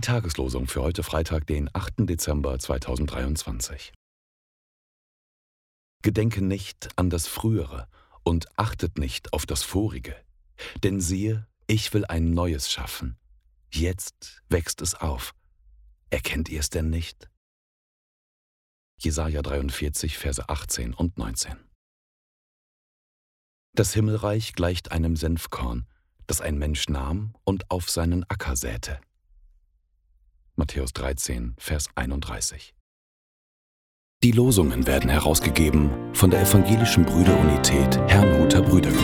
Tageslosung für heute Freitag, den 8. Dezember 2023. Gedenke nicht an das Frühere und achtet nicht auf das Vorige. Denn siehe, ich will ein Neues schaffen. Jetzt wächst es auf. Erkennt ihr es denn nicht? Jesaja 43, Verse 18 und 19. Das Himmelreich gleicht einem Senfkorn, das ein Mensch nahm und auf seinen Acker säte. Matthäus 13, Vers 31. Die Losungen werden herausgegeben von der Evangelischen Brüderunität Herrnhuter Brüdergemeine.